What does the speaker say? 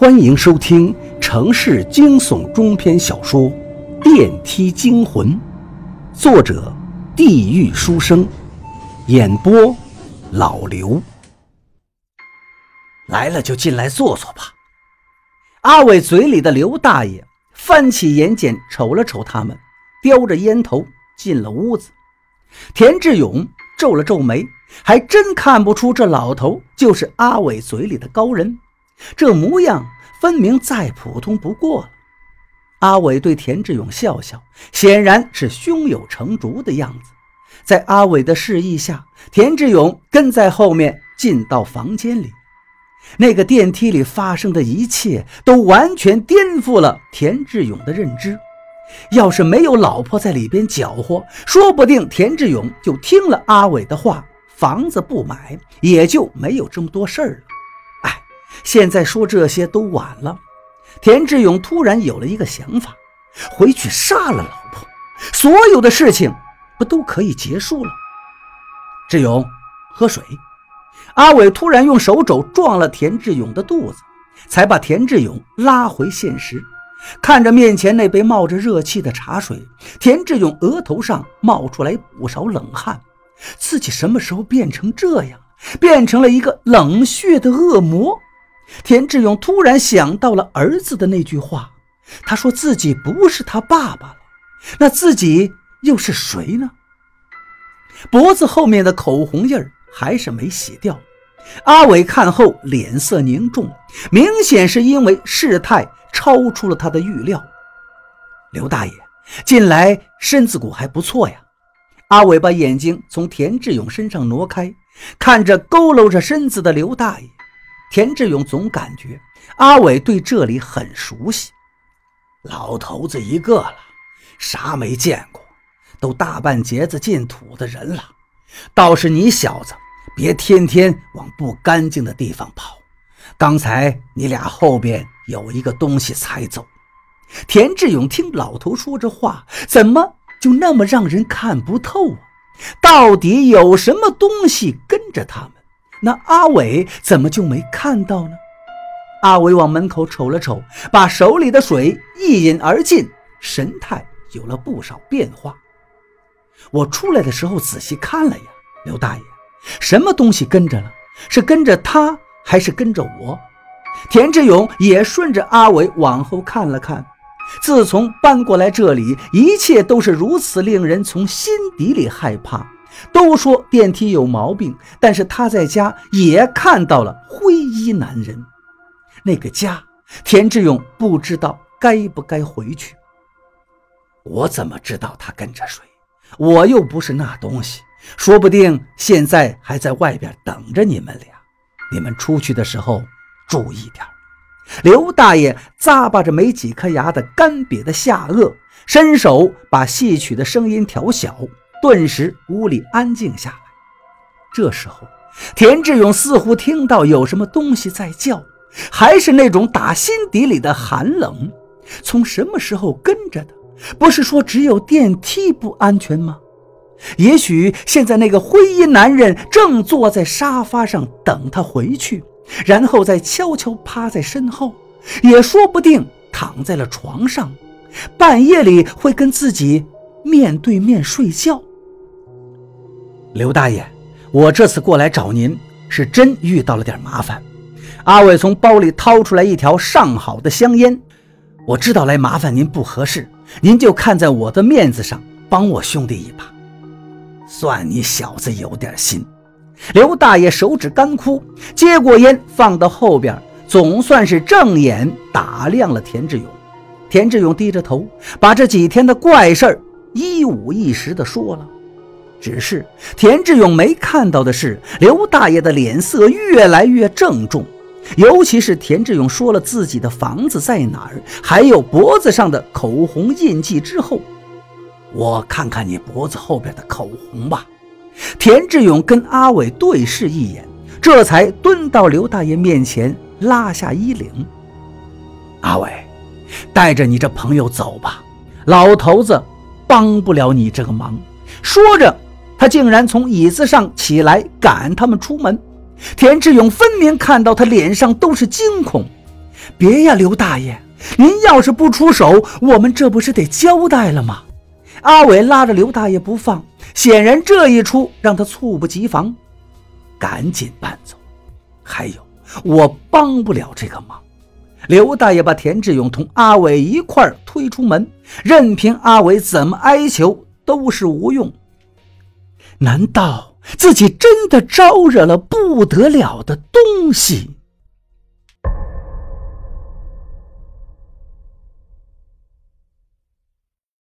欢迎收听城市惊悚中篇小说《电梯惊魂》，作者：地狱书生，演播：老刘。来了就进来坐坐吧。阿伟嘴里的刘大爷翻起眼睑瞅了瞅他们，叼着烟头进了屋子。田志勇皱了皱眉，还真看不出这老头就是阿伟嘴里的高人。这模样分明再普通不过了。阿伟对田志勇笑笑，显然是胸有成竹的样子。在阿伟的示意下，田志勇跟在后面进到房间里。那个电梯里发生的一切都完全颠覆了田志勇的认知。要是没有老婆在里边搅和，说不定田志勇就听了阿伟的话，房子不买，也就没有这么多事儿了。现在说这些都晚了。田志勇突然有了一个想法，回去杀了老婆，所有的事情不都可以结束了？志勇，喝水。阿伟突然用手肘撞了田志勇的肚子，才把田志勇拉回现实。看着面前那杯冒着热气的茶水，田志勇额头上冒出来不少冷汗。自己什么时候变成这样，变成了一个冷血的恶魔？田志勇突然想到了儿子的那句话，他说自己不是他爸爸了，那自己又是谁呢？脖子后面的口红印儿还是没洗掉。阿伟看后脸色凝重，明显是因为事态超出了他的预料。刘大爷，近来身子骨还不错呀。阿伟把眼睛从田志勇身上挪开，看着佝偻着身子的刘大爷。田志勇总感觉阿伟对这里很熟悉，老头子一个了，啥没见过，都大半截子进土的人了。倒是你小子，别天天往不干净的地方跑。刚才你俩后边有一个东西才走。田志勇听老头说这话，怎么就那么让人看不透啊？到底有什么东西跟着他们？那阿伟怎么就没看到呢？阿伟往门口瞅了瞅，把手里的水一饮而尽，神态有了不少变化。我出来的时候仔细看了呀，刘大爷，什么东西跟着了？是跟着他，还是跟着我？田志勇也顺着阿伟往后看了看。自从搬过来这里，一切都是如此令人从心底里害怕。都说电梯有毛病，但是他在家也看到了灰衣男人。那个家，田志勇不知道该不该回去。我怎么知道他跟着谁？我又不是那东西，说不定现在还在外边等着你们俩。你们出去的时候注意点。刘大爷咂巴着没几颗牙的干瘪的下颚，伸手把戏曲的声音调小。顿时屋里安静下来。这时候，田志勇似乎听到有什么东西在叫，还是那种打心底里的寒冷。从什么时候跟着的？不是说只有电梯不安全吗？也许现在那个灰衣男人正坐在沙发上等他回去，然后再悄悄趴在身后，也说不定躺在了床上，半夜里会跟自己面对面睡觉。刘大爷，我这次过来找您，是真遇到了点麻烦。阿伟从包里掏出来一条上好的香烟，我知道来麻烦您不合适，您就看在我的面子上，帮我兄弟一把。算你小子有点心。刘大爷手指干枯，接过烟放到后边，总算是正眼打量了田志勇。田志勇低着头，把这几天的怪事儿一五一十的说了。只是田志勇没看到的是，刘大爷的脸色越来越郑重，尤其是田志勇说了自己的房子在哪儿，还有脖子上的口红印记之后，我看看你脖子后边的口红吧。田志勇跟阿伟对视一眼，这才蹲到刘大爷面前，拉下衣领。阿伟，带着你这朋友走吧，老头子帮不了你这个忙。说着。竟然从椅子上起来赶他们出门，田志勇分明看到他脸上都是惊恐。别呀，刘大爷，您要是不出手，我们这不是得交代了吗？阿伟拉着刘大爷不放，显然这一出让他猝不及防，赶紧搬走。还有，我帮不了这个忙。刘大爷把田志勇同阿伟一块推出门，任凭阿伟怎么哀求都是无用。难道自己真的招惹了不得了的东西？